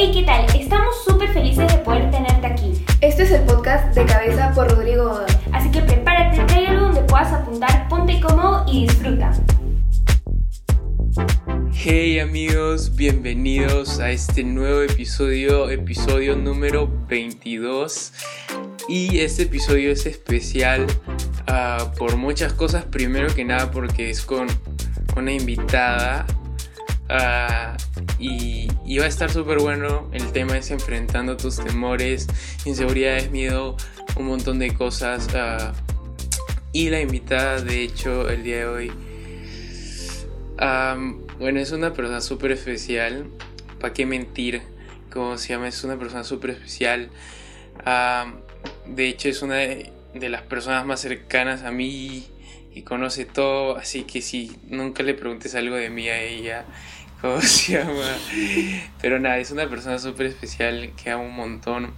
Hey, ¿qué tal? Estamos súper felices de poder tenerte aquí. Este es el podcast de cabeza por Rodrigo Godoy. Así que prepárate, trae algo donde puedas apuntar, ponte cómodo y disfruta. Hey amigos, bienvenidos a este nuevo episodio, episodio número 22. Y este episodio es especial ah, por muchas cosas. Primero que nada porque es con una invitada. Ah, y, y va a estar súper bueno. El tema es enfrentando tus temores, inseguridades, miedo, un montón de cosas. ah, y la invitada, de hecho, el día de hoy Am, bueno, es una persona súper especial. ¿Para qué mentir? ¿Cómo se llama? Es una persona súper especial. De hecho, es una de, de las personas más cercanas a mí y conoce todo. Así que si nunca le preguntes algo de mí a ella, ¿cómo se llama? Pero nada, es una persona súper especial que amo un montón.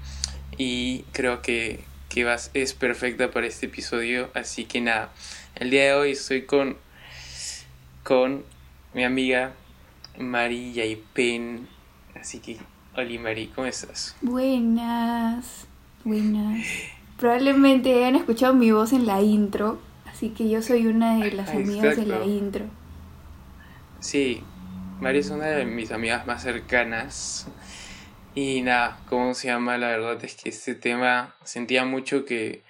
Y creo que, que vas, es perfecta para este episodio. Así que nada, el día de hoy estoy con con mi amiga Mari Yaipen. Así que, Oli Mari, ¿cómo estás? Buenas, buenas. Probablemente hayan escuchado mi voz en la intro, así que yo soy una de las Ah, amigas de la intro. Sí, Mari es una de mis amigas más cercanas. Y nada, ¿cómo se llama? La verdad es que este tema sentía mucho que,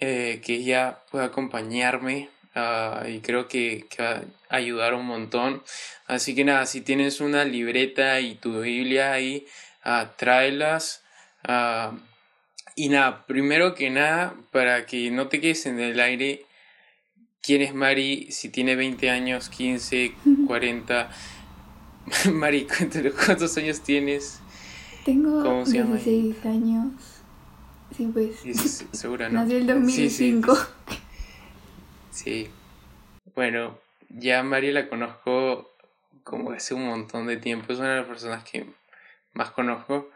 eh, que ella pueda acompañarme ah, y creo que, va a ayudar un montón. Así que nada, si tienes una libreta y tu Biblia ahí, ah, tráelas. ah, y nada, primero que nada, para que no te quedes en el aire, ¿quién es Mari? Si tiene 20 años, 15, 40. Mari, cuéntale, ¿cuántos años tienes? Tengo ¿Cómo se llama 16 años. Sí, pues. ¿Dices- ¿Segura, no? Nací en Sí, sí, 2005. Sí. Bueno, ya Mari la conozco como hace un montón de tiempo. Es una de las personas que más conozco.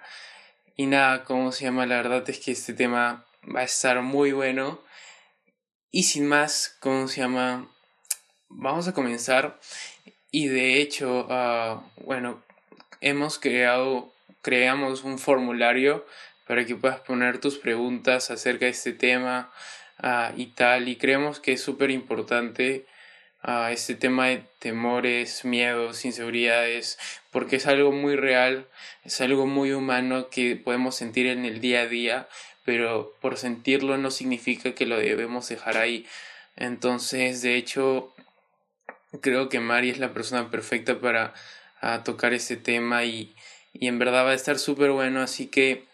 Y nada, ¿cómo se llama? La verdad es que este tema va a estar muy bueno. Y sin más, ¿cómo se llama? Vamos a comenzar. Y de hecho, ah, bueno, hemos creado, creamos un formulario para que puedas poner tus preguntas acerca de este tema ah, y tal. Y creemos que es súper importante ah, este tema de temores, miedos, inseguridades, porque es algo muy real, es algo muy humano que podemos sentir en el día a día, pero por sentirlo no significa que lo debemos dejar ahí. Entonces, de hecho, creo que Mari es la persona perfecta para ah, tocar este tema y, en verdad va a estar súper bueno, así que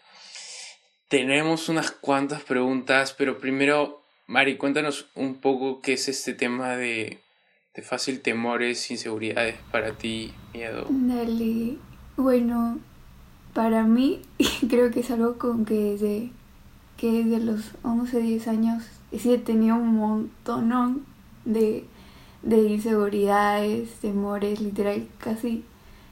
tenemos unas cuantas preguntas, pero primero, Mari, cuéntanos un poco qué es este tema de, de fácil temores, inseguridades para ti, miedo. Dale. Bueno, para mí creo que es algo con que desde, que desde los 11, 10 años sí he tenido un montón de, de inseguridades, temores, literal, casi,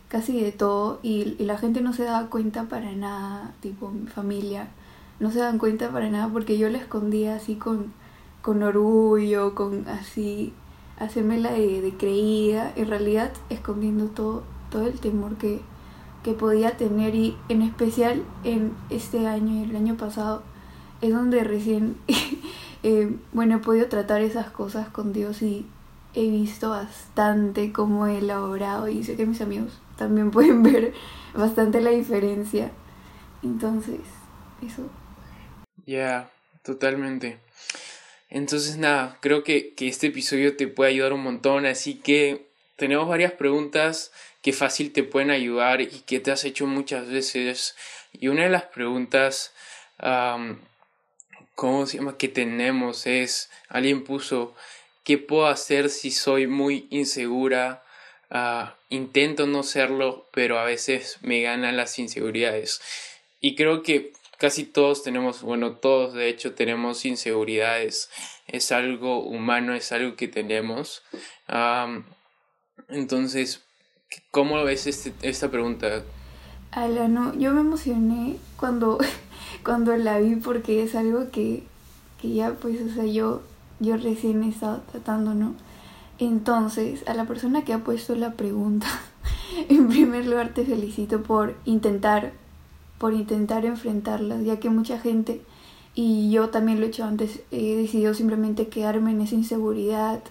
casi de todo. Y, y la gente no se daba cuenta para nada, tipo mi familia, no se dan cuenta para nada porque yo la escondía así con, con orgullo, con así, hacerme la de, de creída, en realidad escondiendo todo, todo el temor que, que podía tener y en especial en este año y el año pasado es donde recién, eh, bueno, he podido tratar esas cosas con Dios y he visto bastante cómo he elaborado y sé que mis amigos también pueden ver bastante la diferencia. Entonces, eso. Ya, totalmente. Entonces, nada, creo que, que este episodio te puede ayudar un montón, así que tenemos varias preguntas que fácil te pueden ayudar y que te has hecho muchas veces. Y una de las preguntas, am, ¿cómo se llama? Que tenemos es, alguien puso, ¿qué puedo hacer si soy muy insegura? Ah, intento no serlo, pero a veces me ganan las inseguridades. Y creo que casi todos tenemos, bueno, todos de hecho tenemos inseguridades. Es algo humano, es algo que tenemos. Am, entonces, ¿cómo ves este, esta pregunta? Ala, no, yo me emocioné cuando, cuando la vi porque es algo que, que ya pues, o sea, yo, yo recién he estado tratando, ¿no? Entonces, a la persona que ha puesto la pregunta, en primer primer lugar te felicito por intentar, por intentar enfrentarlas, ya que mucha gente, y yo también lo he hecho antes, he decidido simplemente quedarme en esa inseguridad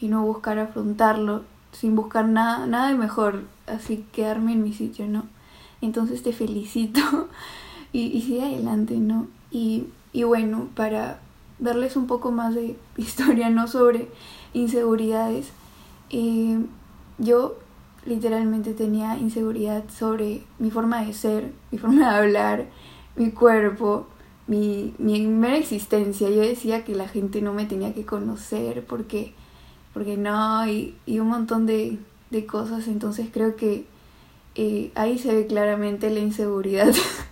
y no buscar afrontarlo, sin buscar nada, nada de mejor, así quedarme en mi sitio, ¿no? Entonces te felicito y, y sigue adelante, ¿no? Y, y bueno, para darles un poco más de historia, ¿no? Sobre inseguridades, eh, yo literalmente tenía inseguridad sobre mi forma de ser, mi forma de hablar, mi cuerpo, mi, mi mera existencia. Yo decía que la gente no me tenía que conocer porque, porque no, y, y un montón de, de cosas. Entonces creo que eh, ahí se ve claramente la inseguridad.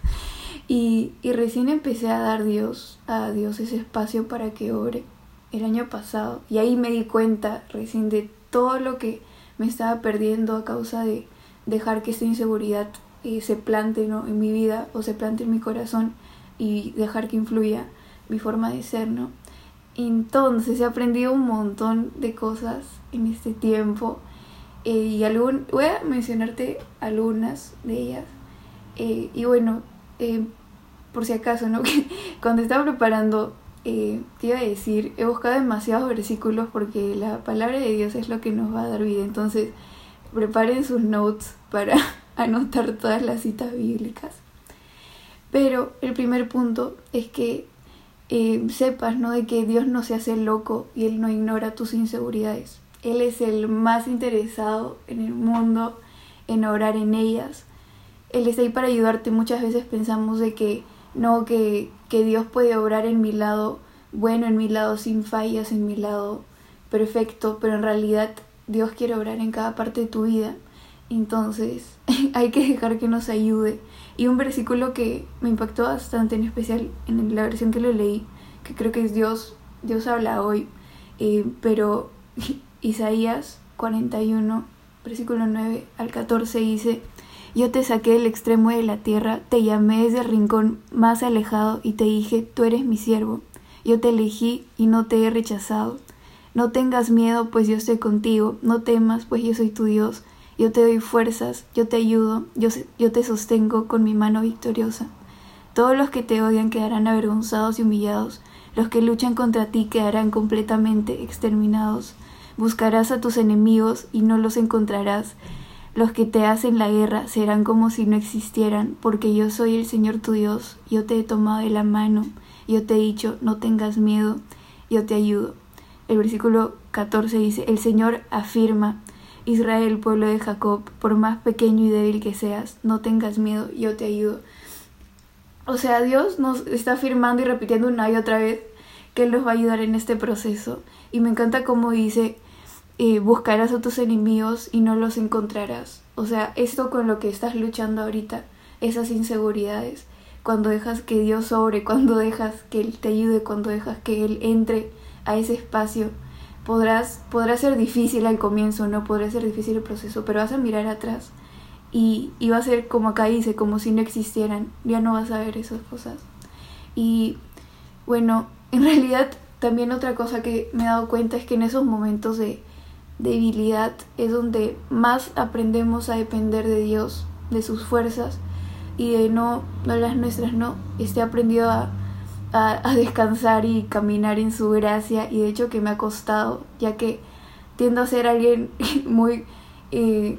y, y recién empecé a dar Dios, a Dios ese espacio para que obre el año pasado. Y ahí me di cuenta recién de todo lo que me estaba perdiendo a causa de dejar que esta inseguridad eh, se plante ¿no? en mi vida o se plante en mi corazón y dejar que influya mi forma de ser, ¿no? Entonces he aprendido un montón de cosas en este tiempo eh, y algún, voy a mencionarte algunas de ellas. Eh, y bueno, por si acaso, ¿no? Cuando estaba preparando eh, te iba a decir, he buscado demasiados versículos porque la palabra de Dios es lo que nos va a dar vida. Entonces, preparen sus notes para anotar todas las citas bíblicas. Pero el primer punto es que eh, sepas, ¿no? De que Dios no se hace loco y Él no ignora tus inseguridades. Él es el más interesado en el mundo, en orar en ellas. Él está ahí para ayudarte. Muchas veces pensamos de que no, que, que Dios puede obrar en mi lado bueno, en mi lado sin fallas, en mi lado perfecto, pero en realidad Dios quiere obrar en cada parte de tu vida. Entonces hay que dejar que nos ayude. Y un versículo que me impactó bastante, en especial en la versión que lo leí, que creo que es Dios, Dios habla hoy, eh, pero Isaías 41, versículo 9 al 14 dice, yo te saqué del extremo de la tierra, te llamé desde el rincón más alejado y te dije, tú eres mi siervo. Yo te elegí y no te he rechazado. No tengas miedo, pues yo estoy contigo. No temas, pues yo soy tu Dios. Yo te doy fuerzas, yo te ayudo, yo, yo te sostengo con mi mano victoriosa. Todos los que te odian quedarán avergonzados y humillados. Los que luchan contra ti quedarán completamente exterminados. Buscarás a tus enemigos y no los encontrarás. Los que te hacen la guerra serán como si no existieran, porque yo soy el Señor tu Dios, yo te he tomado de la mano, yo te he dicho, no tengas miedo, yo te ayudo. El versículo 14 dice, el Señor afirma, Israel, pueblo de Jacob, por más pequeño y débil que seas, no tengas miedo, yo te ayudo. O sea, Dios nos está afirmando y repitiendo una y otra vez que Él nos va a ayudar en este proceso. Y me encanta cómo dice, eh, buscarás a tus enemigos y no los encontrarás. O sea, esto con lo que estás luchando ahorita, esas inseguridades, cuando dejas que Dios sobre, cuando dejas que Él te ayude, cuando dejas que Él entre a ese espacio, podrás, podrá ser difícil al comienzo, no podrá ser difícil el proceso, pero vas a mirar atrás y, y va a ser como acá dice, como si no existieran, ya no vas a ver esas cosas. Y bueno, en realidad también otra cosa que me he dado cuenta es que en esos momentos de debilidad es donde más aprendemos a depender de Dios, de sus fuerzas y de no, las nuestras, no. Este aprendido a, a, descansar y caminar en su gracia y de hecho que me ha costado, ya que tiendo a ser alguien muy... Eh,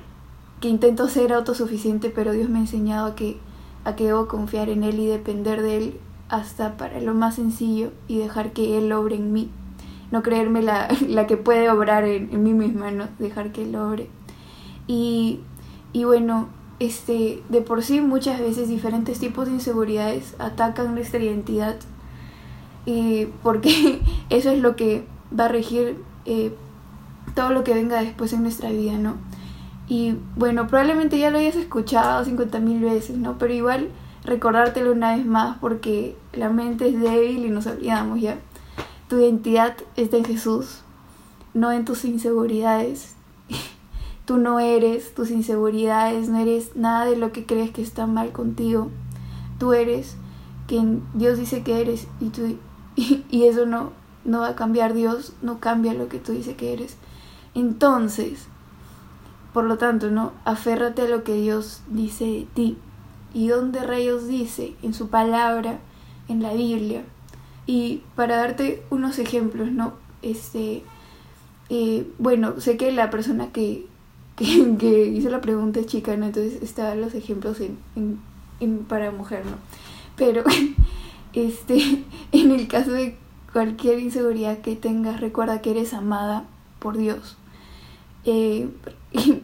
que intento ser autosuficiente, pero Dios me ha enseñado a que, a que debo confiar en Él y depender de Él hasta para lo más sencillo y dejar que Él obre en mí no creerme la, que puede obrar en, mí misma, no dejar que él obre. Y, y bueno, este, de por sí muchas veces diferentes tipos de inseguridades atacan nuestra identidad porque eso es lo que va a regir eh, todo lo que venga después en nuestra vida, ¿no? Y bueno, probablemente ya lo hayas escuchado 50 mil veces, ¿no? Pero igual recordártelo una vez más porque la mente es débil y nos olvidamos ya. Tu identidad está en Jesús, no en tus inseguridades. Tú no eres tus inseguridades, no eres nada de lo que crees que está mal contigo. Tú eres quien Dios dice que eres y, tú, y, eso no, no va a cambiar. Dios no cambia lo que tú dices que eres. Entonces, por lo tanto, ¿no? Aférrate a lo que Dios dice de ti. ¿Y dónde rayos dice? En su palabra, en la Biblia. Y para darte unos ejemplos, ¿no? Este, eh, bueno, sé que la persona que, que, hizo la pregunta es chica, ¿no? Entonces están los ejemplos en, en, para mujer, ¿no? Pero, este, en el caso de cualquier inseguridad que tengas, recuerda que eres amada por Dios. Eh,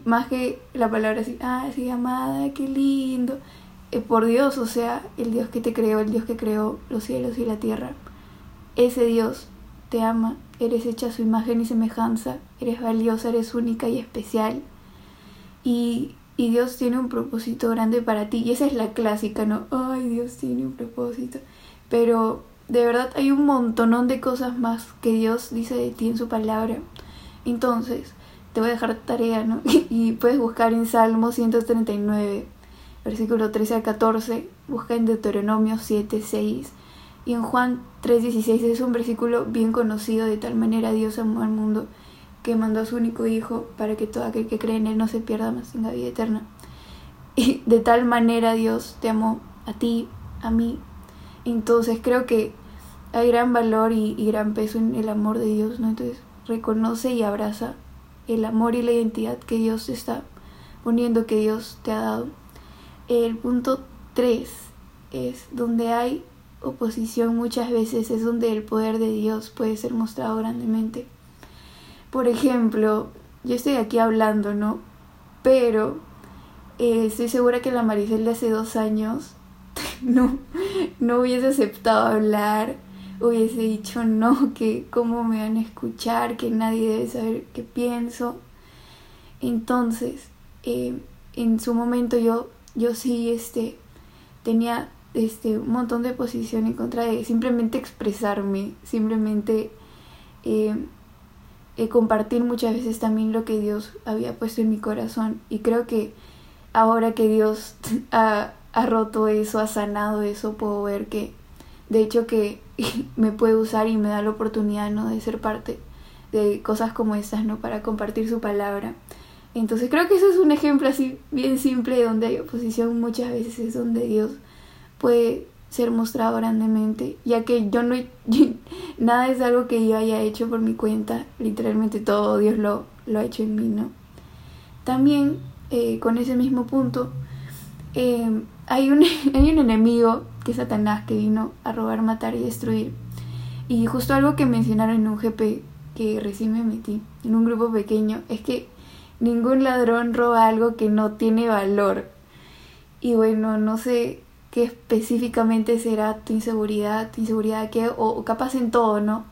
más que la palabra así, ah, sí, amada, qué lindo. Eh, por Dios, o sea, el Dios que te creó, el Dios que creó los cielos y la tierra. Ese Dios te ama, eres hecha a su imagen y semejanza, eres valiosa, eres única y especial. Y, Dios tiene un propósito grande para ti. Y esa es la clásica, ¿no? Ay, Dios tiene un propósito. Pero de verdad hay un montonón de cosas más que Dios dice de ti en su palabra. Entonces, te voy a dejar tarea, ¿no? Y puedes buscar en Salmo 139, versículo 13 a 14, busca en Deuteronomio 7, 6 y en Juan 3:16 es un versículo bien conocido, de tal manera Dios amó al mundo que mandó a su único Hijo para que todo aquel que cree en Él no se pierda, más tenga vida eterna. Y de tal manera Dios te amó a ti, a mí. Entonces creo que hay gran valor y, gran peso en el amor de Dios, ¿no? Entonces reconoce y abraza el amor y la identidad que Dios está poniendo, que Dios te ha dado. El punto 3 es donde hay oposición muchas veces es donde el poder de Dios puede ser mostrado grandemente. Por ejemplo, yo estoy aquí hablando, ¿no? Pero eh, estoy segura que la Maricel de hace dos años no, no hubiese aceptado hablar hubiese dicho no, que cómo me van a escuchar, que nadie debe saber qué pienso. Entonces, eh, en su momento yo, yo sí este, tenía este, un montón de posición en contra de simplemente expresarme, simplemente eh, eh, compartir muchas veces también lo que Dios había puesto en mi corazón. Y creo que ahora que Dios ha, ha roto eso, ha sanado eso, puedo ver que, de hecho, que me puede usar y me da la oportunidad ¿no? de ser parte de cosas como estas, ¿no? Para compartir su palabra. Entonces creo que eso es un ejemplo así bien simple donde hay oposición muchas veces es donde Dios puede ser mostrado grandemente, ya que yo no nada es algo que yo haya hecho por mi cuenta, literalmente todo Dios lo, lo ha hecho en mí, ¿no? También eh, con ese mismo punto eh, hay, un, hay un enemigo que es Satanás que vino a robar, matar y destruir. Y justo algo que mencionaron en un GP que recién me metí, en un grupo pequeño, es que ningún ladrón roba algo que no tiene valor. Y bueno, no sé qué específicamente será tu inseguridad, tu inseguridad que, o, capaz en todo, ¿no?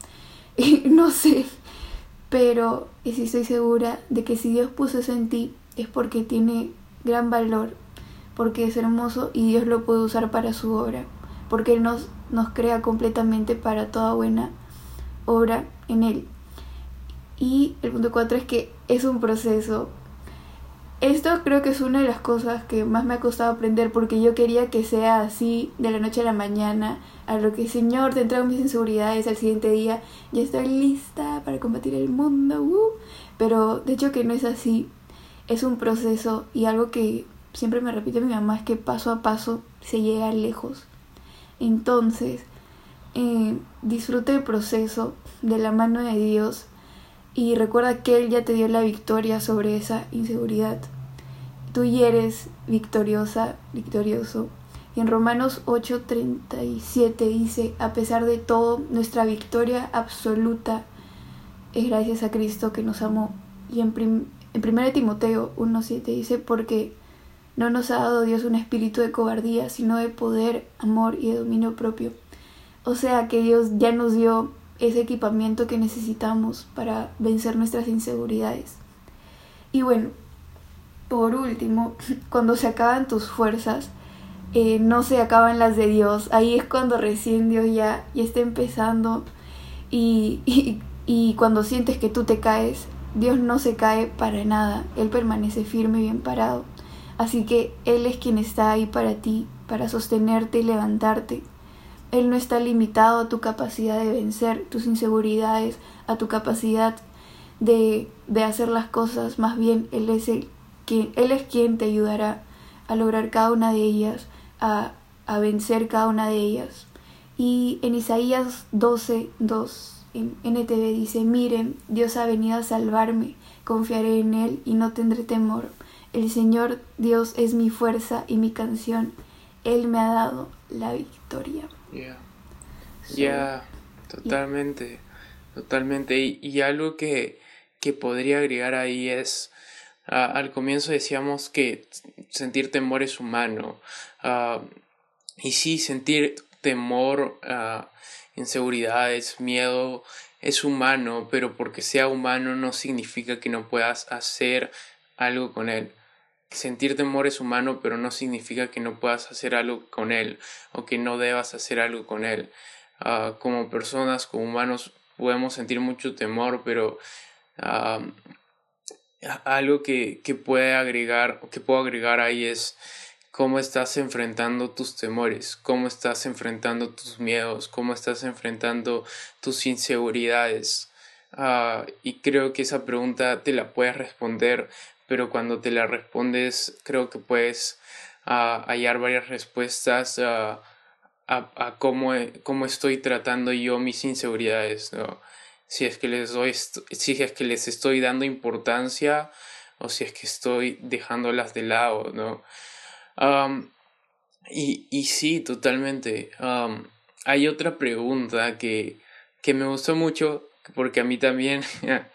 no sé, pero sí estoy segura de que si Dios puso eso en ti es porque tiene gran valor porque es hermoso y Dios lo puede usar para su obra, porque Él nos, nos crea completamente para toda buena obra en Él. Y el punto cuatro es que es un proceso. Esto creo que es una de las cosas que más me ha costado aprender porque yo quería que sea así de la noche a la mañana, a lo que Señor te entrego mis inseguridades al siguiente día, ya estoy lista para combatir el mundo, uh. pero de hecho que no es así, es un proceso y algo que siempre me repite mi mamá es que paso a paso se llega lejos. Entonces, eh, disfruta el proceso de la mano de Dios y recuerda que Él ya te dio la victoria sobre esa inseguridad. Tú ya eres victoriosa, victorioso. Y en Romanos 8:37 dice, a pesar de todo, nuestra victoria absoluta es gracias a Cristo que nos amó. Y en, en 1 Timoteo 1:7 dice, porque no nos ha dado Dios un espíritu de cobardía, sino de poder, amor y de dominio propio. O sea que Dios ya nos dio ese equipamiento que necesitamos para vencer nuestras inseguridades. Y bueno, por último, cuando se acaban tus fuerzas, eh, no se acaban las de Dios. Ahí es cuando recién Dios ya, ya está empezando y, y, y cuando sientes que tú te caes, Dios no se cae para nada. Él permanece firme y bien parado. Así que Él es quien está ahí para ti, para sostenerte y levantarte. Él no está limitado a tu capacidad de vencer tus inseguridades, a tu capacidad de, de hacer las cosas. Más bien, Él es el quien, Él es quien te ayudará a lograr cada una de ellas, a, a vencer cada una de ellas. Y en Isaías 12, 2, en NTV dice, miren, Dios ha venido a salvarme, confiaré en Él y no tendré temor. El Señor Dios es mi fuerza y mi canción. Él me ha dado la victoria. Ya, ya, totalmente, totalmente. Y, algo que, que, podría agregar ahí es, al comienzo decíamos que sentir temor es humano. Ah, y sí, sentir temor, uh, inseguridades, miedo es humano, pero porque sea humano no significa que no puedas hacer algo con él. Sentir temor es humano, pero no significa que no puedas hacer algo con él o que no debas hacer algo con él. Ah, como personas, como humanos, podemos sentir mucho temor, pero ah, algo que, que puede agregar, que puedo agregar ahí es cómo estás enfrentando tus temores, cómo estás enfrentando tus miedos, cómo estás enfrentando tus inseguridades. Ah, y creo que esa pregunta te la puedes responder pero cuando te la respondes creo que puedes uh, hallar varias respuestas uh, a, a cómo, cómo, estoy tratando yo mis inseguridades, ¿no? si, es que les doy, si que les estoy dando importancia o si es que estoy dejándolas de lado. ¿no? Y, y sí, totalmente. Hay otra pregunta que, que me gustó mucho porque a mí también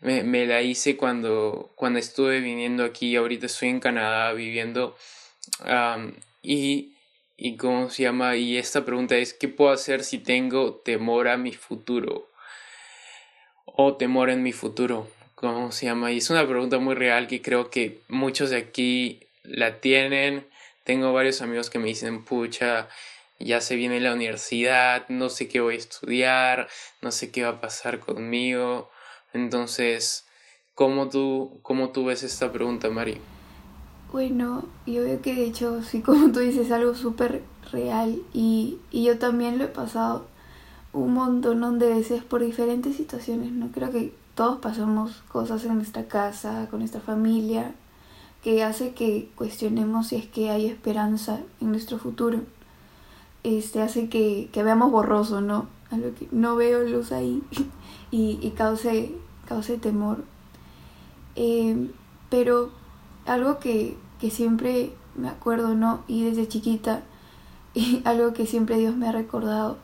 me, la hice cuando, cuando estuve viniendo aquí, ahorita estoy en Canadá viviendo y, y cómo se llama, y esta pregunta es, ¿qué puedo hacer si tengo temor a mi futuro? O temor en mi futuro, ¿cómo se llama? Y es una pregunta muy real que creo que muchos de aquí la tienen. Tengo varios amigos que me dicen, pucha, ya se viene la universidad, no sé qué voy a estudiar, no sé qué va a pasar conmigo. Entonces, ¿cómo tú, cómo tú ves esta pregunta, Mari? Bueno, yo veo que de hecho, sí, como tú dices, es algo súper real y, y yo también lo he pasado un montón de veces por diferentes situaciones, ¿no? Creo que todos pasamos cosas en nuestra casa, con nuestra familia, que hace que cuestionemos si es que hay esperanza en nuestro futuro. Este hace que, que veamos borroso, ¿no? No veo luz ahí. y, y cause, cause temor. Eh, pero algo que, que siempre me acuerdo, ¿no? Y desde chiquita, y algo que siempre Dios me ha recordado,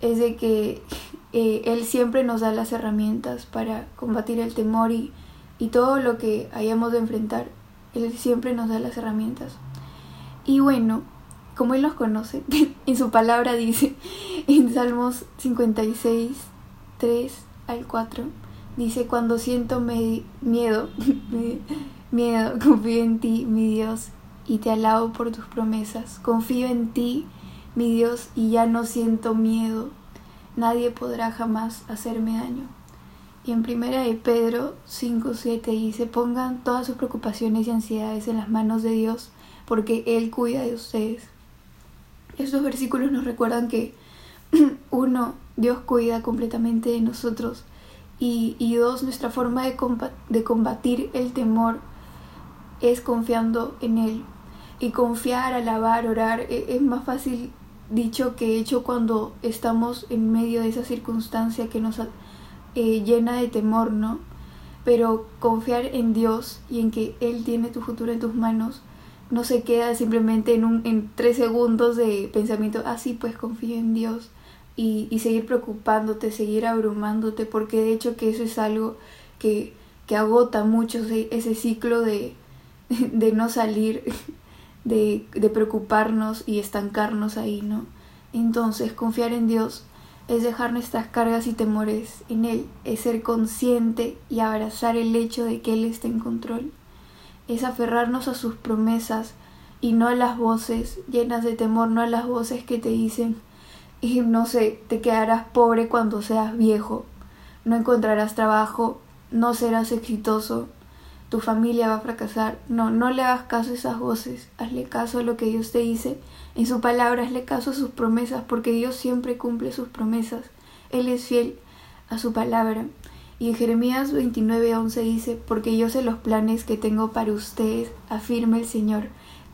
es de que eh, Él siempre nos da las herramientas para combatir el temor y, y todo lo que hayamos de enfrentar. Él siempre nos da las herramientas. Y bueno, como Él nos conoce, en su palabra dice en Salmos 56, 3 al 4, dice, cuando siento miedo, miedo, confío en ti, mi Dios, y te alabo por tus promesas. Confío en ti, mi Dios, y ya no siento miedo. Nadie podrá jamás hacerme daño. Y en primera de Pedro 5, 7 dice, pongan todas sus preocupaciones y ansiedades en las manos de Dios, porque Él cuida de ustedes. Estos versículos nos recuerdan que uno, Dios cuida completamente de nosotros. Y, y dos, nuestra forma de, de combatir el temor es confiando en Él. Y confiar, alabar, orar e, es más fácil dicho que hecho cuando estamos en medio de esa circunstancia que nos eh, llena de temor, ¿no? Pero confiar en Dios y en que Él tiene tu futuro en tus manos no se queda simplemente en, un, en tres segundos de pensamiento, ah, sí, pues confío en Dios y, seguir preocupándote, seguir abrumándote, porque de hecho que eso es algo que, que agota mucho ese ciclo de, de no salir, de, de preocuparnos y estancarnos ahí, ¿no? Entonces, confiar en Dios es dejar nuestras cargas y temores en Él, es ser consciente y abrazar el hecho de que Él está en control, es aferrarnos a sus promesas y no a las voces llenas de temor, no a las voces que te dicen, y no sé, te quedarás pobre cuando seas viejo, no encontrarás trabajo, no serás exitoso, tu familia va a fracasar. No, no le hagas caso a esas voces, hazle caso a lo que Dios te dice en su palabra, hazle caso a sus promesas, porque Dios siempre cumple sus promesas. Él es fiel a su palabra. Y en Jeremías 29:11 dice, porque yo sé los planes que tengo para ustedes, afirma el Señor,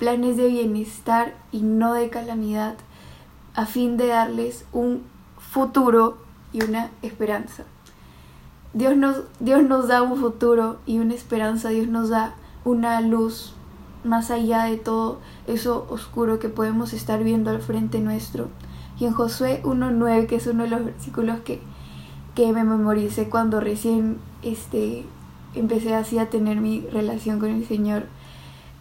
planes de bienestar y no de calamidad, a fin de darles un futuro y una esperanza. Dios nos, Dios nos da un futuro y una esperanza, Dios nos da una luz más allá de todo eso oscuro que podemos estar viendo al frente nuestro. Y en Josué 1.9, que es uno de los versículos que, que me memoricé cuando recién este, empecé así a tener mi relación con el Señor,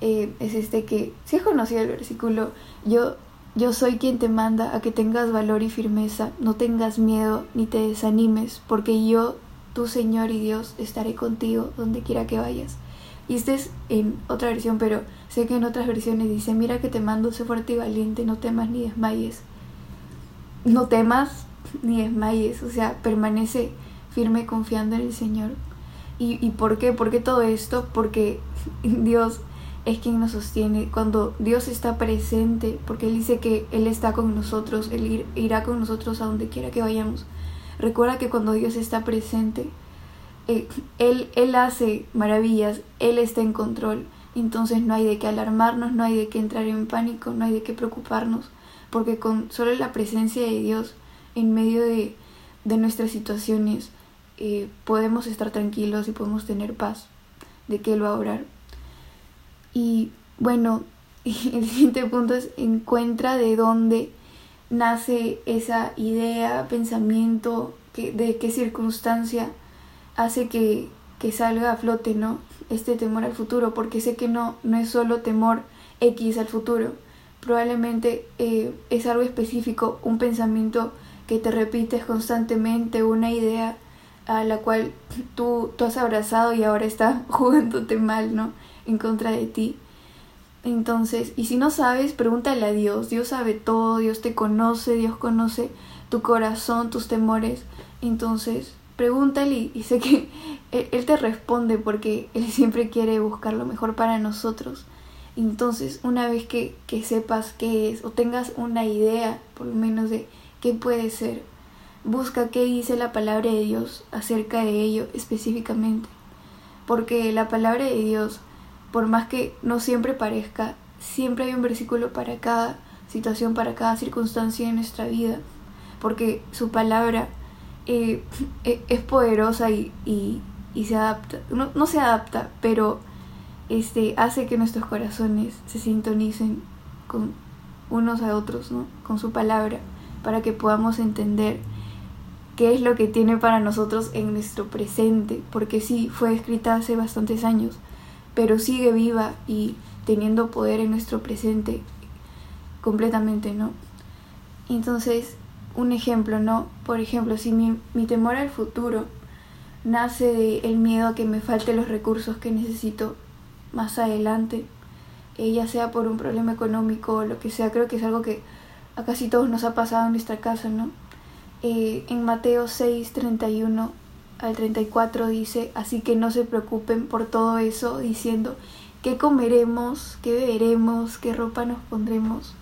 eh, es este que, si has conocido el versículo, yo, yo soy quien te manda a que tengas valor y firmeza, no tengas miedo ni te desanimes, porque yo tu Señor y Dios estaré contigo donde quiera que vayas. Y este es en otra versión, pero sé que en otras versiones dice, mira que te mando, sé fuerte y valiente, no temas ni desmayes. No temas ni desmayes, o sea, permanece firme confiando en el Señor. ¿Y, y por qué? ¿Por qué todo esto? Porque Dios es quien nos sostiene. Cuando Dios está presente, porque Él dice que Él está con nosotros, Él irá con nosotros a donde quiera que vayamos. Recuerda que cuando Dios está presente, eh, él, él hace maravillas, Él está en control. Entonces no hay de qué alarmarnos, no hay de qué entrar en pánico, no hay de qué preocuparnos, porque con solo la presencia de Dios en medio de, de nuestras situaciones eh, podemos estar tranquilos y podemos tener paz de que Él va a orar. Y bueno, el siguiente punto es encuentra de dónde nace esa idea, pensamiento, que, de qué circunstancia hace que, que salga a flote, ¿no? Este temor al futuro, porque sé que no, no es solo temor X al futuro, probablemente eh, es algo específico, un pensamiento que te repites constantemente, una idea a la cual tú, tú has abrazado y ahora está jugándote mal, ¿no? En contra de ti. Entonces, y si no sabes, pregúntale a Dios. Dios sabe todo, Dios te conoce, Dios conoce tu corazón, tus temores. Entonces, pregúntale y, sé que él, te responde porque Él siempre quiere buscar lo mejor para nosotros. Entonces, una vez que, que sepas qué es o tengas una idea, por lo menos, de qué puede ser, busca qué dice la palabra de Dios acerca de ello específicamente. Porque la palabra de Dios por más que no siempre parezca, siempre hay un versículo para cada situación, para cada circunstancia de nuestra vida, porque su palabra eh, e-, es poderosa y, y, se adapta, no, no, se adapta, pero este, hace que nuestros corazones se sintonicen con unos a otros, ¿no? con su palabra, para que podamos entender qué es lo que tiene para nosotros en nuestro presente, porque sí, fue escrita hace bastantes años, pero sigue viva y teniendo poder en nuestro presente completamente, ¿no? Entonces, un ejemplo, ¿no? Por ejemplo, si mi, temor al futuro nace del el miedo a que me falten los recursos que necesito más adelante, eh, ya sea por un problema económico o lo que sea, creo que es algo que a casi todos nos ha pasado en nuestra casa, ¿no? Eh, en Mateo 6, 31 al 34 dice, así que no se preocupen por todo eso, diciendo, ¿qué comeremos? ¿Qué beberemos? ¿Qué ropa nos pondremos?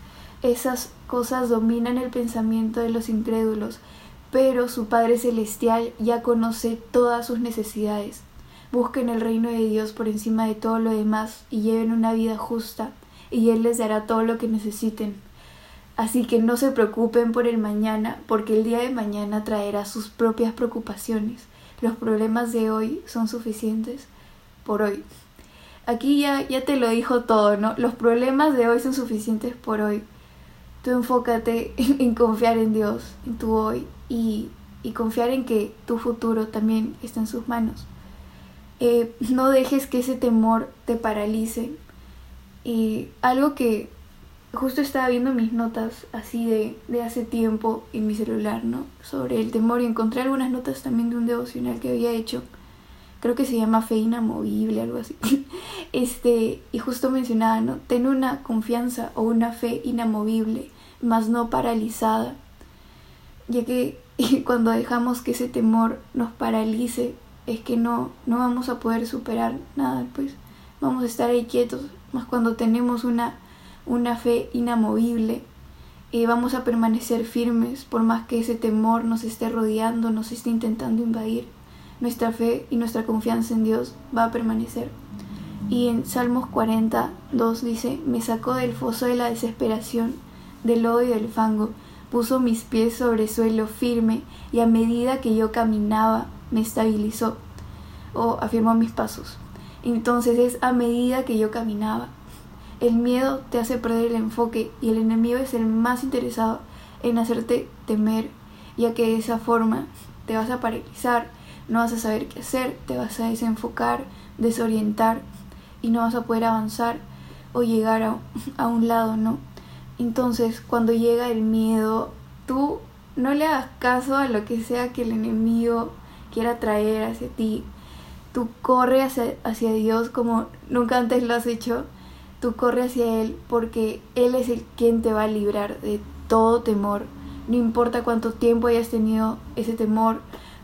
Esas cosas dominan el pensamiento de los incrédulos, pero su Padre Celestial ya conoce todas sus necesidades. Busquen el reino de Dios por encima de todo lo demás y lleven una vida justa, y Él les dará todo lo que necesiten. Así que no se preocupen por el mañana, porque el día de mañana traerá sus propias preocupaciones los problemas de hoy son suficientes por hoy. Aquí ya, ya te lo dijo todo, ¿no? Los problemas de hoy son suficientes por hoy. Tú enfócate en, confiar en Dios, en tu hoy, y, y, confiar en que tu futuro también está en sus manos. Eh, no dejes que ese temor te paralice. Y algo que justo estaba viendo mis notas así de, de, hace tiempo en mi celular, ¿no? Sobre el temor y encontré algunas notas también de un devocional que había hecho. Creo que se llama fe inamovible, algo así. Este, y justo mencionaba, ¿no? Ten una confianza o una fe inamovible, más no paralizada. Ya que cuando dejamos que ese temor nos paralice, es que no, no vamos a poder superar nada, pues vamos a estar ahí quietos. Más cuando tenemos una una fe inamovible. y vamos a permanecer firmes por más que ese temor nos esté rodeando, nos esté intentando invadir. nuestra fe y nuestra confianza en Dios va a permanecer. Y en Salmos 40, 2 dice, me sacó del foso de la desesperación, del lodo y del fango, puso mis pies sobre suelo firme y a medida que yo caminaba me estabilizó o afirmó mis pasos. Entonces es a medida que yo caminaba. El miedo te hace perder el enfoque y el enemigo es el más interesado en hacerte temer, ya que de esa forma te vas a paralizar, no vas a saber qué hacer, te vas a desenfocar, desorientar y no vas a poder avanzar o llegar a, a un lado, ¿no? Entonces, cuando llega el miedo, tú no le hagas caso a lo que sea que el enemigo quiera traer hacia ti. Tú corre hacia, hacia Dios como nunca antes lo has hecho. Tú corre hacia Él porque Él es el quien te va a librar de todo temor. No importa cuánto tiempo hayas tenido ese temor,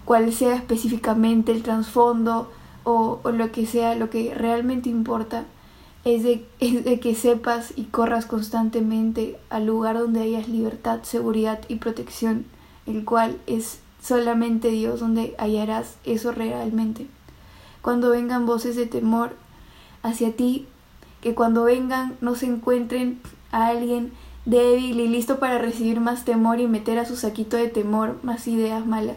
cuál sea específicamente el trasfondo o, lo que sea, lo que realmente importa es de que sepas y corras constantemente al lugar donde hayas libertad, seguridad y protección, el cual es solamente Dios donde hallarás eso realmente. Cuando vengan voces de temor hacia ti, que cuando vengan no se encuentren a alguien débil y listo para recibir más temor y meter a su saquito de temor más ideas malas,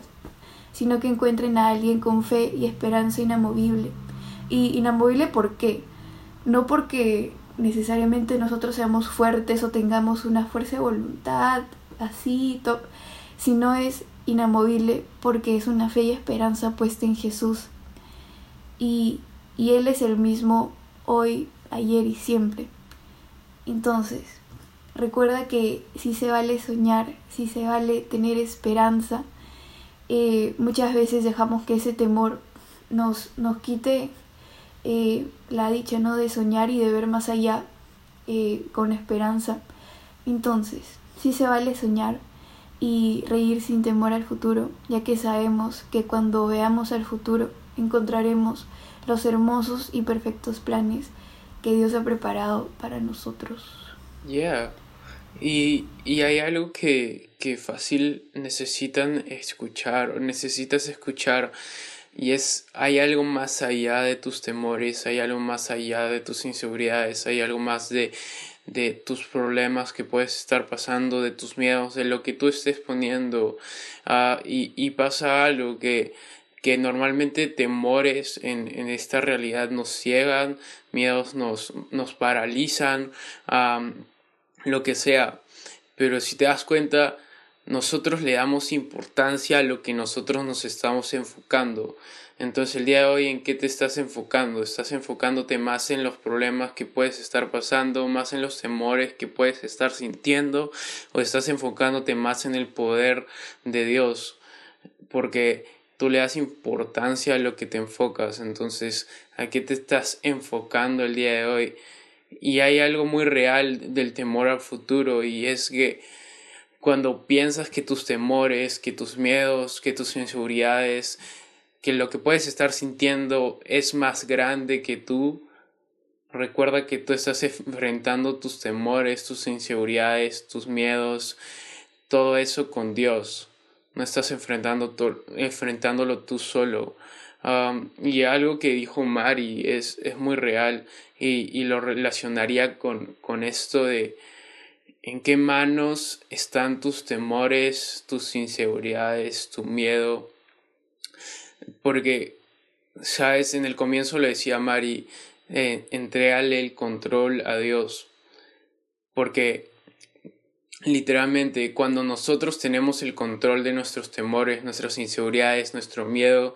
sino que encuentren a alguien con fe y esperanza inamovible. Y inamovible ¿por qué? no porque necesariamente nosotros seamos fuertes o tengamos una fuerza de voluntad así, top, sino es inamovible porque es una fe y esperanza puesta en Jesús. Y, y Él es el mismo hoy, ayer y siempre. Entonces, recuerda que si se vale soñar, si se vale tener esperanza, eh, muchas veces dejamos que ese temor nos, nos quite eh, la dicha ¿no? de soñar y de ver más allá eh, con esperanza. Entonces, sí se vale soñar y reír sin temor al futuro, ya que sabemos que cuando veamos al futuro encontraremos los hermosos y perfectos planes que Dios ha preparado para nosotros. Yeah. Y, y hay algo que, que fácil necesitan escuchar o necesitas escuchar y es, hay algo más allá de tus temores, hay algo más allá de tus inseguridades, hay algo más de, de tus problemas que puedes estar pasando, de tus miedos, de lo que tú estés poniendo. Uh, y, y, pasa algo que, que normalmente temores en, en, esta realidad nos ciegan, miedos nos, nos paralizan, lo que sea. Pero si te das cuenta, nosotros le damos importancia a lo que nosotros nos estamos enfocando. Entonces el día de hoy en qué te estás enfocando? ¿Estás enfocándote más en los problemas que puedes estar pasando, más en los temores que puedes estar sintiendo o estás enfocándote más en el poder de Dios? Porque tú le das importancia a lo que te enfocas. Entonces, ¿a qué te estás enfocando el día de hoy? Y hay algo muy real del temor al futuro y es que cuando piensas que tus temores, que tus miedos, que tus inseguridades, que lo que puedes estar sintiendo es más grande que tú, recuerda que tú estás enfrentando tus temores, tus inseguridades, tus miedos, todo eso con Dios. No estás enfrentando enfrentándolo tú solo. Y algo que dijo Mari es, es muy real y, y lo relacionaría con, con esto de, ¿En qué manos están tus temores, tus inseguridades, tu miedo? Porque, sabes, en el comienzo le decía Mari, eh, el control a Dios. Porque literalmente cuando nosotros tenemos el control de nuestros temores, nuestras inseguridades, nuestro miedo,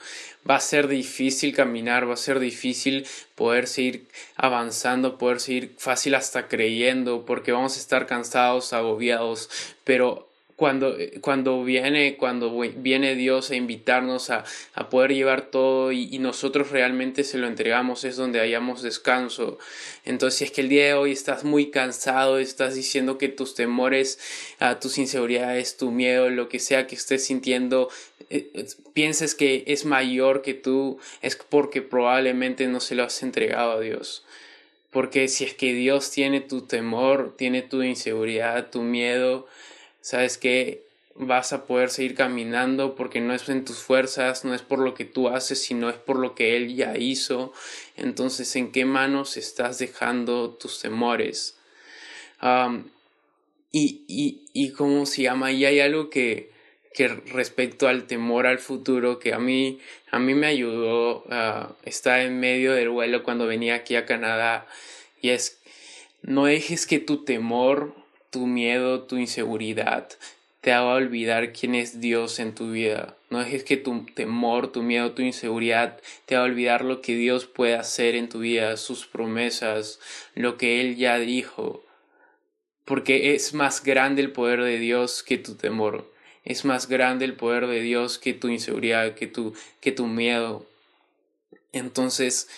va a ser difícil caminar, va a ser difícil poder seguir avanzando, poder seguir fácil hasta creyendo, porque vamos a estar cansados, agobiados, pero cuando, eh, cuando, viene, cuando viene Dios a invitarnos a, a poder llevar todo y, y, nosotros realmente se lo entregamos, es donde hayamos descanso. Entonces, si es que el día de hoy estás muy cansado, estás diciendo que tus temores, uh, tus inseguridades, tu miedo, lo que sea que estés sintiendo, eh, pienses que es mayor que tú, es porque probablemente no se lo has entregado a Dios. Porque si es que Dios tiene tu temor, tiene tu inseguridad, tu miedo, sabes que vas a poder seguir caminando porque no es en tus fuerzas, no es por lo que tú haces, sino es por lo que Él ya hizo. Entonces, ¿en qué manos estás dejando tus temores? y, y, y cómo se llama, y hay algo que, que respecto al temor al futuro que a mí, a mí me ayudó a estar en medio del vuelo cuando venía aquí a Canadá y es no dejes que tu temor, tu miedo, tu inseguridad te haga olvidar quién es Dios en tu vida. No dejes que tu temor, tu miedo, tu inseguridad te haga olvidar lo que Dios puede hacer en tu vida, sus promesas, lo que Él ya dijo. Porque es más grande el poder de Dios que tu temor. Es más grande el poder de Dios que tu inseguridad, que tu, que tu miedo. Entonces,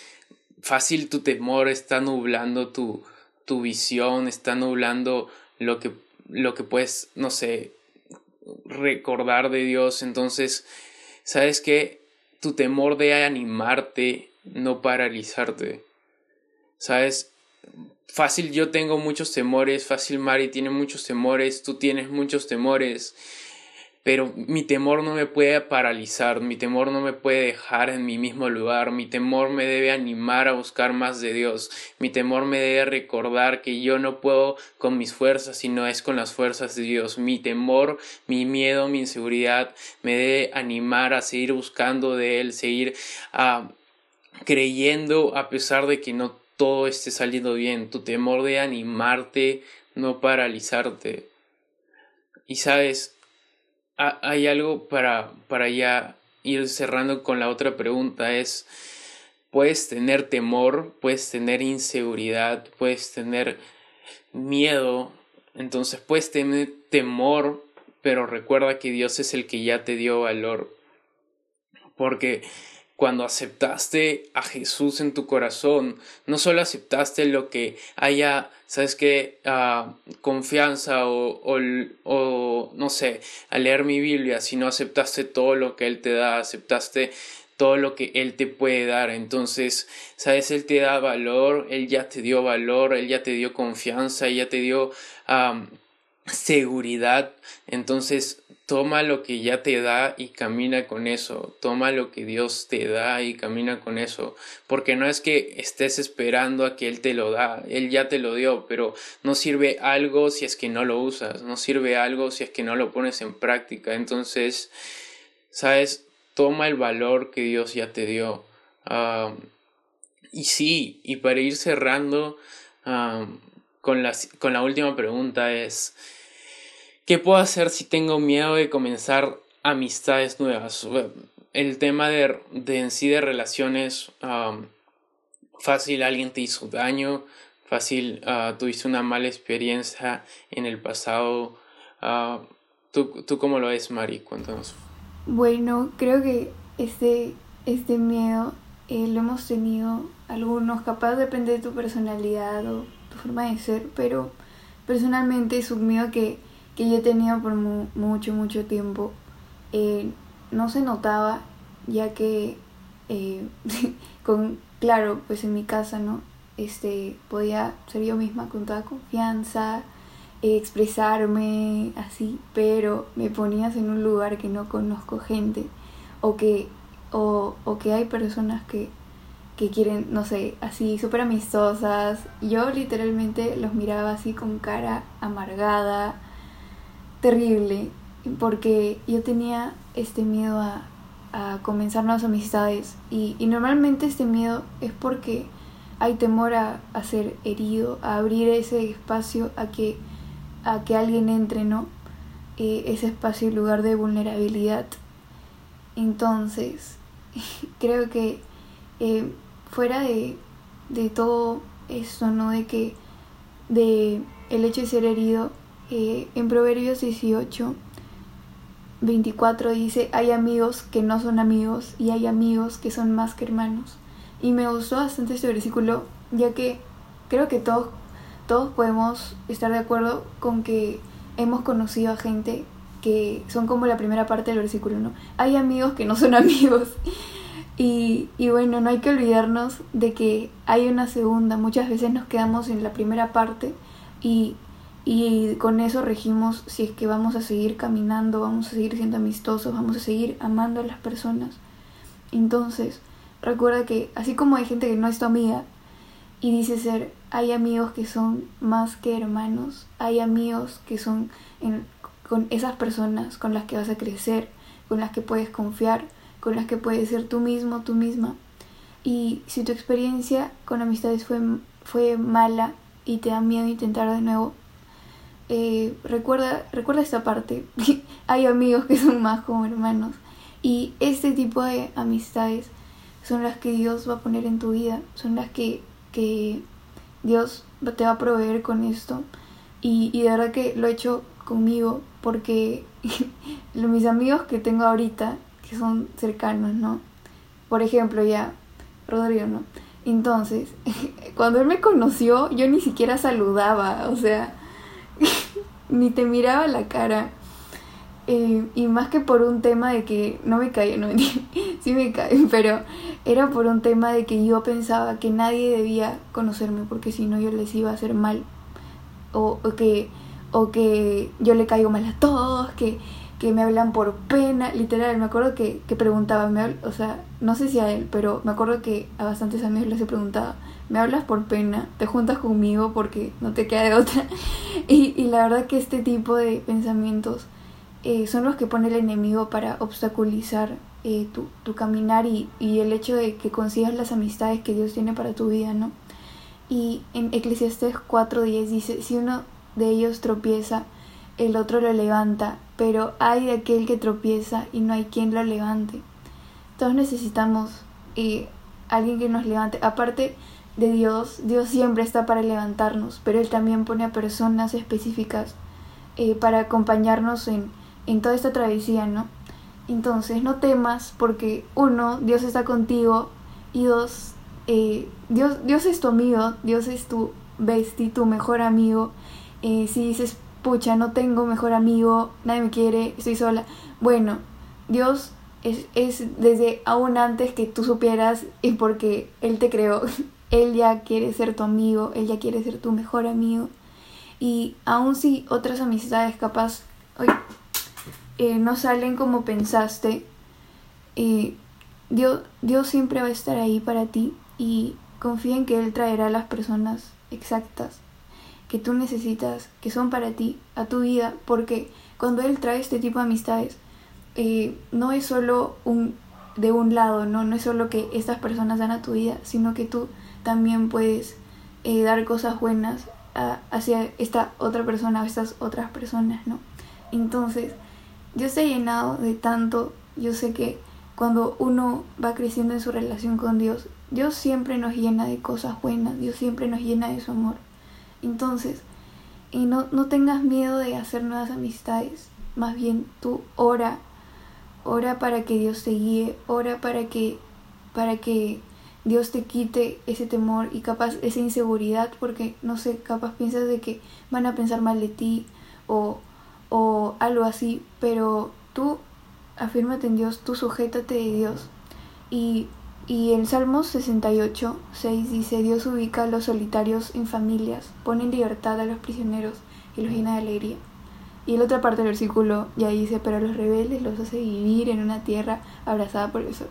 fácil tu temor está nublando tu, tu visión, está nublando lo que, lo que puedes, no sé, recordar de Dios. Entonces, ¿sabes qué? Tu temor de animarte, no paralizarte. ¿Sabes? Fácil yo tengo muchos temores, fácil Mari tiene muchos temores, tú tienes muchos temores pero mi temor no me puede paralizar, mi temor no me puede dejar en mi mismo lugar, mi temor me debe animar a buscar más de Dios, mi temor me debe recordar que yo no puedo con mis fuerzas, sino es con las fuerzas de Dios, mi temor, mi miedo, mi inseguridad me debe animar a seguir buscando de Él, seguir ah, creyendo a pesar de que no todo esté saliendo bien, tu temor de animarte, no paralizarte. Y sabes, hay algo para, para ya ir cerrando con la otra pregunta, es, puedes tener temor, puedes tener inseguridad, puedes tener miedo, entonces puedes tener temor, pero recuerda que Dios es el que ya te dio valor. Porque cuando aceptaste a Jesús en tu corazón, no solo aceptaste lo que haya, sabes que, ah, confianza o, o, no sé, a leer mi Biblia, sino aceptaste todo lo que Él te da, aceptaste todo lo que Él te puede dar. Entonces, sabes, Él te da valor, Él ya te dio valor, Él ya te dio confianza, Él ya te dio seguridad. Entonces, toma lo que ya te da y camina con eso. Toma lo que Dios te da y camina con eso. Porque no es que estés esperando a que Él te lo da. Él ya te lo dio, pero no sirve algo si es que no lo usas. No sirve algo si es que no lo pones en práctica. Entonces, sabes, toma el valor que Dios ya te dio. y sí, y para ir cerrando con, con la última pregunta es ¿Qué puedo hacer si tengo miedo de comenzar amistades nuevas? El tema de, de en sí de relaciones, fácil alguien te hizo daño, fácil uh, tuviste una mala experiencia en el pasado. Uh, ¿tú, ¿Tú cómo lo ves, Mari? Cuéntanos. Bueno, creo que este, este miedo eh, lo hemos tenido algunos, capaz depende de tu personalidad o forma de ser, pero personalmente es un miedo que que yo tenía por mucho, mucho tiempo, eh, no se notaba, ya que, eh, con, claro, pues en mi casa, ¿no? Este, podía ser yo misma con toda confianza, eh, expresarme así, pero me ponías en un lugar que no conozco gente, o que, o, o que hay personas que, que quieren, no sé, así súper amistosas. Yo literalmente los miraba así con cara amargada, terrible porque yo tenía este miedo a, a comenzar nuevas amistades y, normalmente este miedo es porque hay temor a, ser herido, a abrir ese espacio a que, a que alguien entre, ¿no? Eh, ese espacio y lugar de vulnerabilidad. Entonces, creo que eh, fuera de, de todo eso, ¿no? De que de el hecho de ser herido eh, en Proverbios 18, 24 dice, hay amigos que no son amigos y hay amigos que son más que hermanos. Y me gustó bastante este versículo, ya que creo que todos, todos podemos estar de acuerdo con que hemos conocido a gente que son como la primera parte del versículo, ¿no? Hay amigos que no son amigos. Y, y, bueno, no hay que olvidarnos de que hay una segunda. Muchas veces nos quedamos en la primera parte y y con eso regimos si es que vamos a seguir caminando, vamos a seguir siendo amistosos, vamos a seguir amando a las personas. Entonces, recuerda que así como hay gente que no es tu amiga y dice ser, hay amigos que son más que hermanos, hay amigos que son con esas personas con las que vas a crecer, con las que puedes confiar, con las que puedes ser tú mismo, tú misma. Y si tu experiencia con amistades fue, fue mala y te da miedo intentar de nuevo, eh, recuerda, recuerda esta parte. hay amigos que son más como hermanos. Y este tipo de amistades son las que Dios va a poner en tu vida, son las que, que Dios te va a proveer con esto. Y, y de verdad que lo he hecho conmigo porque mis amigos que tengo ahorita, son cercanos, ¿no? Por ejemplo, ya, Rodrigo, ¿no? Entonces, cuando él me conoció, yo ni siquiera saludaba, o sea, ni te miraba la cara. Eh, y más que por un tema de que no me cae, no sí me cae, pero era por un tema de que yo pensaba que nadie debía conocerme porque si no yo les iba a hacer mal. O, o que o que yo le caigo mal a todos, que, que me hablan por pena, literal, me acuerdo que, que preguntaba, me o sea, no sé si a él, pero me acuerdo que a bastantes amigos les he preguntado, ¿me hablas por pena? ¿Te juntas conmigo porque no te queda de otra? y, y la verdad que este tipo de pensamientos eh, son los que pone el enemigo para obstaculizar eh, tu, tu, caminar y, y el hecho de que consigas las amistades que Dios tiene para tu vida, ¿no? Y en Eclesiastes 4.10 dice, si uno de ellos tropieza, el otro lo levanta, pero hay de aquel que tropieza y no hay quien lo levante. Todos necesitamos eh, alguien que nos levante. Aparte de Dios, Dios siempre está para levantarnos, pero Él también pone a personas específicas eh, para acompañarnos en, toda esta travesía, ¿no? Entonces, no temas porque uno, Dios está contigo y dos, eh, Dios, Dios es tu amigo, Dios es tu bestie, tu mejor amigo eh, si dices, pucha, no tengo mejor amigo, nadie me quiere, estoy sola. Bueno, Dios es, es desde aún antes que tú supieras y porque Él te creó. Él ya quiere ser tu amigo, Él ya quiere ser tu mejor amigo. Y aun si otras amistades capaz eh, no salen como pensaste, eh, Dios, Dios siempre va a estar ahí para ti y confía en que Él traerá las personas exactas que tú necesitas, que son para ti, a tu vida, porque cuando Él trae este tipo de amistades, eh, no es solo un, de un lado, ¿no? no es solo que estas personas dan a tu vida, sino que tú también puedes eh, dar cosas buenas hacia esta otra persona o estas otras personas, ¿no? Entonces, yo estoy llenado de tanto, yo sé que cuando uno va creciendo en su relación con Dios, Dios siempre nos llena de cosas buenas, Dios siempre nos llena de su amor. Entonces, y no, no tengas miedo de hacer nuevas amistades, más bien tú ora, ora para que Dios te guíe, ora para que, para que Dios te quite ese temor y capaz esa inseguridad, porque no sé, capaz piensas de que van a pensar mal de ti o, o algo así, pero tú afírmate en Dios, tú sujétate de Dios. Y y en Salmos 68, 6 dice, Dios ubica a los solitarios en familias, pone en libertad a los prisioneros y los llena de alegría. Y en la otra parte del versículo ya dice, pero a los rebeldes los hace vivir en una tierra abrazada por el sol.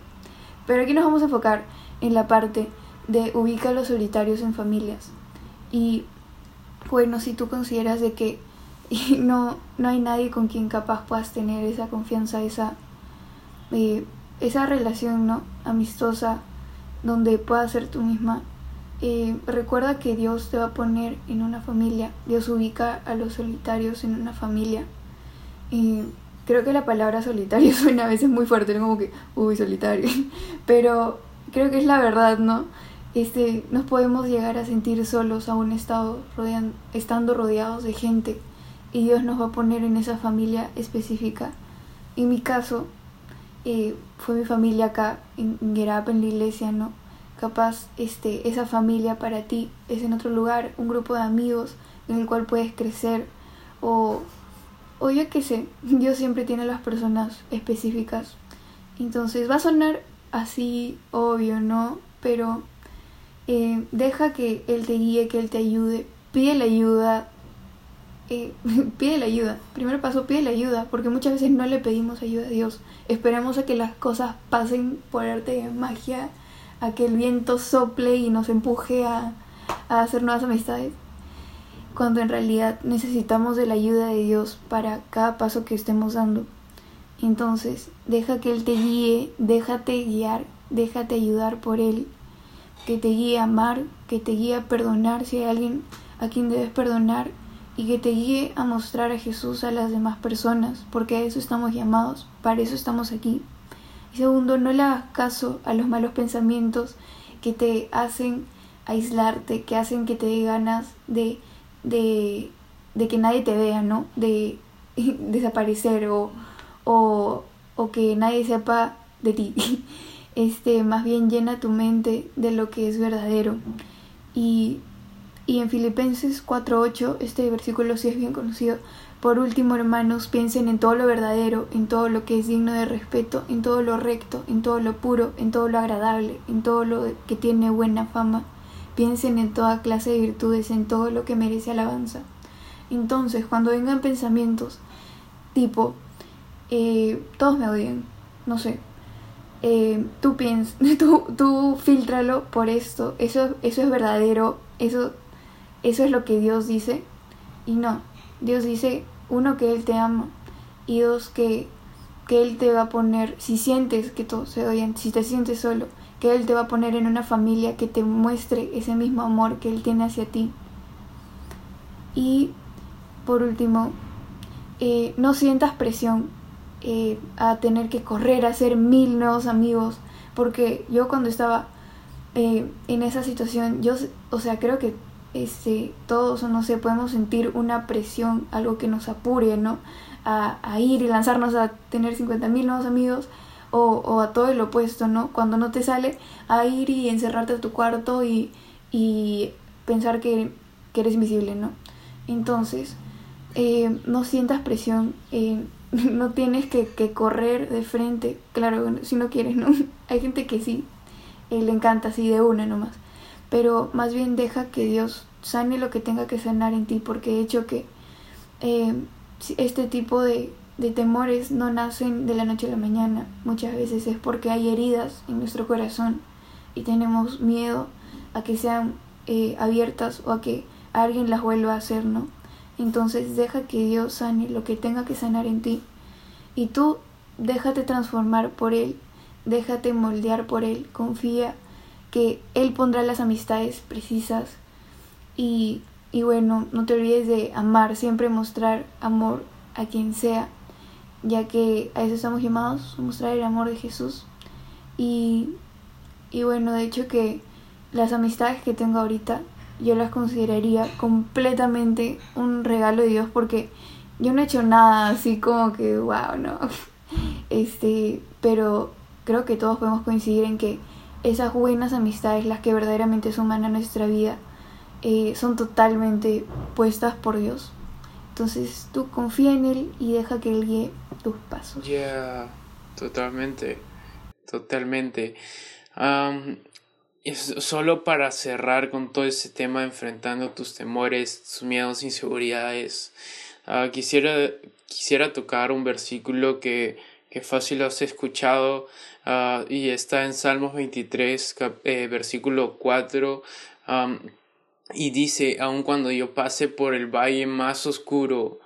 Pero aquí nos vamos a enfocar en la parte de ubica a los solitarios en familias. Y bueno, si tú consideras de que no, no hay nadie con quien capaz puedas tener esa confianza, esa... Eh, esa relación ¿no? amistosa donde puedas ser tú misma. Eh, recuerda que Dios te va a poner en una familia. Dios ubica a los solitarios en una familia. Eh, creo que la palabra solitario suena a veces muy fuerte, como que, uy, solitario. Pero creo que es la verdad, ¿no? Este, nos podemos llegar a sentir solos aún estado estando rodeados de gente y Dios nos va a poner en esa familia específica. En mi caso, eh, fue mi familia acá en Gerap, en la iglesia, ¿no? Capaz este, esa familia para ti es en otro lugar, un grupo de amigos en el cual puedes crecer o, o yo qué sé, Dios siempre tiene las personas específicas. Entonces va a sonar así, obvio, ¿no? Pero eh, deja que Él te guíe, que Él te ayude, pide la ayuda, pide la ayuda. Primer paso, pide la ayuda, porque muchas veces no le pedimos ayuda a Dios. Esperamos a que las cosas pasen por arte de magia, a que el viento sople y nos empuje a, a hacer nuevas amistades, cuando en realidad necesitamos de la ayuda de Dios para cada paso que estemos dando. Entonces, deja que Él te guíe, déjate guiar, déjate ayudar por Él, que te guíe a amar, que te guíe a perdonar si hay alguien a quien debes perdonar y que te guíe a mostrar a Jesús a las demás personas, porque a eso estamos llamados, para eso estamos aquí. Y segundo, no le hagas caso a los malos pensamientos que te hacen aislarte, que hacen que te dé ganas de, de, que nadie te vea, ¿no? De desaparecer o, o, o que nadie sepa de ti. Este, más bien llena tu mente de lo que es verdadero. Y, y en Filipenses 4.8, este versículo sí es bien conocido. Por último, hermanos, piensen en todo lo verdadero, en todo lo que es digno de respeto, en todo lo recto, en todo lo puro, en todo lo agradable, en todo lo que tiene buena fama. Piensen en toda clase de virtudes, en todo lo que merece alabanza. Entonces, cuando vengan pensamientos tipo, eh, todos me odian, no sé, eh, tú piensas, tú, tú filtralo por esto, eso, eso es verdadero, eso, eso es lo que Dios dice. Y no, Dios dice, uno, que Él te ama, y dos, que, que Él te va a poner, si sientes que todos se odian, si te sientes solo, que Él te va a poner en una familia que te muestre ese mismo amor que Él tiene hacia ti. Y por último, eh, no sientas presión eh, a tener que correr a hacer mil nuevos amigos, porque yo cuando estaba eh, en esa situación, yo, o sea, creo que este, todos, no sé, podemos sentir una presión, algo que nos apure, ¿no? A, ir y lanzarnos a tener 50 mil nuevos amigos, o, o, a todo el opuesto, ¿no? Cuando no te sale, a ir y encerrarte a tu cuarto y, y pensar que, que eres invisible, ¿no? Entonces, eh, no sientas presión, eh, no tienes que, que, correr de frente, claro, si no quieres, ¿no? Hay gente que sí, eh, le encanta así de una nomás, pero más bien deja que Dios sane lo que tenga que sanar en ti, porque de hecho que eh, este tipo de, de temores no nacen de la noche a la mañana, muchas veces es porque hay heridas en nuestro corazón y tenemos miedo a que sean eh, abiertas o a que alguien las vuelva a hacer, ¿no? Entonces deja que Dios sane lo que tenga que sanar en ti. Y tú déjate transformar por Él, déjate moldear por Él, confía que Él pondrá las amistades precisas. Y, y bueno, no te olvides de amar, siempre mostrar amor a quien sea, ya que a eso estamos llamados, a mostrar el amor de Jesús. Y, y bueno, de hecho que las amistades que tengo ahorita yo las consideraría completamente un regalo de Dios porque yo no he hecho nada así como que wow, no. Este, pero creo que todos podemos coincidir en que esas buenas amistades, las que verdaderamente suman a nuestra vida, eh, son totalmente puestas por Dios. Entonces tú confía en Él y deja que Él guíe tus pasos. Ya, totalmente, totalmente. Solo para cerrar con todo ese tema enfrentando tus temores, tus miedos, inseguridades. Uh, quisiera, quisiera tocar un versículo que, que fácil has escuchado uh, y está en Salmos 23, cap, eh, versículo 4. Um, y dice, aun cuando yo pase por el valle más oscuro,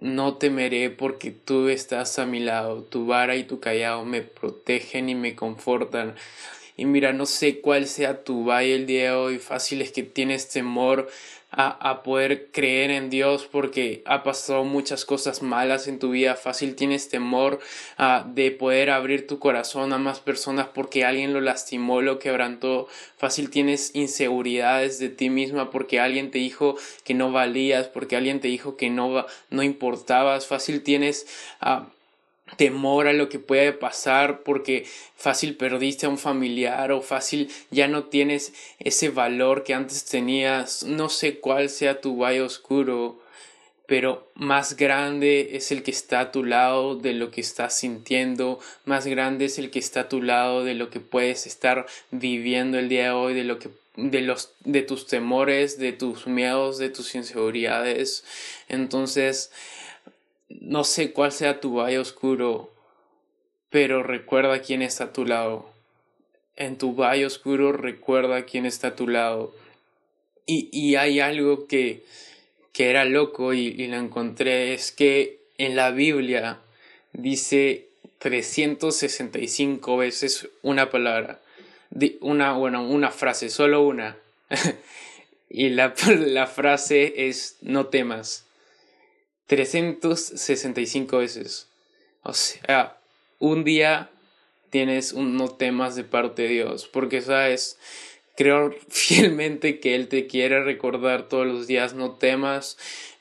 no temeré porque tú estás a mi lado, tu vara y tu callado me protegen y me confortan. Y mira, no sé cuál sea tu valle el día de hoy. Fácil es que tienes temor a, a, poder creer en Dios porque ha pasado muchas cosas malas en tu vida. Fácil tienes temor uh, de poder abrir tu corazón a más personas porque alguien lo lastimó, lo quebrantó. Fácil tienes inseguridades de ti misma porque alguien te dijo que no valías, porque alguien te dijo que no, no importabas. Fácil tienes uh, temor a lo que puede pasar porque fácil perdiste a un familiar o fácil ya no tienes ese valor que antes tenías, no sé cuál sea tu valle oscuro, pero más grande es el que está a tu lado de lo que estás sintiendo, más grande es el que está a tu lado de lo que puedes estar viviendo el día de hoy, de lo que de, los, de tus temores, de tus miedos, de tus inseguridades. Entonces, no sé cuál sea tu valle oscuro, pero recuerda quién está a tu lado. En tu valle oscuro recuerda quién está a tu lado. Y, y hay algo que, que era loco y, y lo encontré, es que en la Biblia dice 365 veces una palabra, una, bueno, una frase, solo una. y la, la frase es no temas. 365 veces. O sea, un día tienes un no temas de parte de Dios, porque sabes, creo fielmente que Él te quiere recordar todos los días, no temas,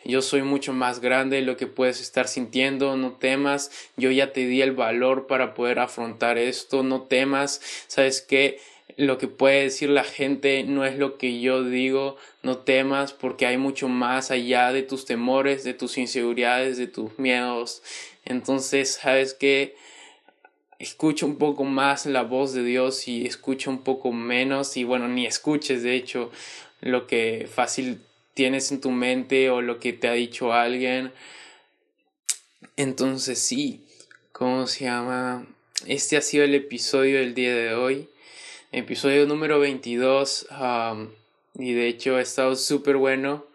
yo soy mucho más grande de lo que puedes estar sintiendo, no temas, yo ya te di el valor para poder afrontar esto, no temas, sabes que lo que puede decir la gente no es lo que yo digo, no temas porque hay mucho más allá de tus temores, de tus inseguridades, de tus miedos. Entonces, sabes que escucha un poco más la voz de Dios y escucha un poco menos y bueno, ni escuches de hecho lo que fácil tienes en tu mente o lo que te ha dicho alguien. Entonces sí, ¿cómo se llama? Este ha sido el episodio del día de hoy episodio número 22 y de hecho ha estado súper bueno.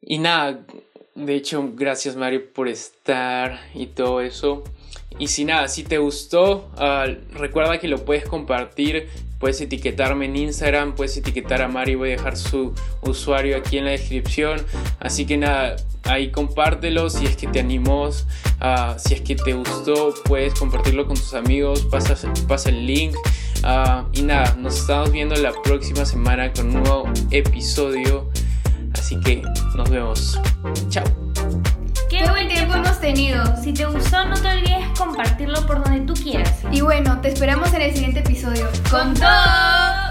Y nada, de hecho gracias Mario por estar y todo eso. Y si nada, si te gustó, ah, recuerda que lo puedes compartir, puedes etiquetarme en Instagram, puedes etiquetar a Mario, voy a dejar su usuario aquí en la descripción. Así que nada, ahí compártelo si es que te animó, uh, si es que te gustó, puedes compartirlo con tus amigos, pasa, pasa el link. Ah, y nada, nos estamos viendo la próxima semana con un nuevo episodio. Así que nos vemos. Chao. Qué buen tiempo hemos tenido. Si te gustó, no te olvides compartirlo por donde tú quieras. Y bueno, te esperamos en el siguiente episodio. ¡Con todo!